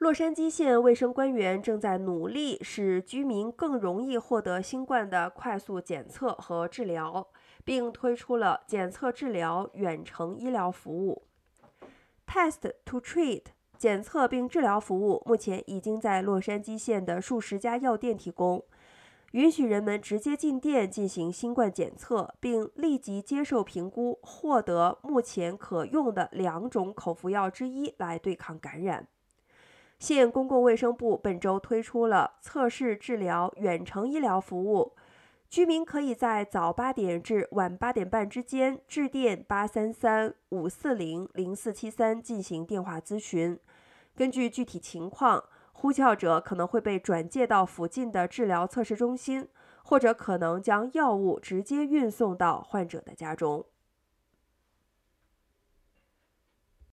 洛杉矶县卫生官员正在努力使居民更容易获得新冠的快速检测和治疗，并推出了检测治疗远程医疗服务。Test to Treat 检测并治疗服务目前已经在洛杉矶县的数十家药店提供，允许人们直接进店进行新冠检测，并立即接受评估，获得目前可用的两种口服药之一来对抗感染。县公共卫生部本周推出了测试治疗远程医疗服务，居民可以在早八点至晚八点半之间致电八三三五四零零四七三进行电话咨询。根据具体情况，呼叫者可能会被转介到附近的治疗测试中心，或者可能将药物直接运送到患者的家中。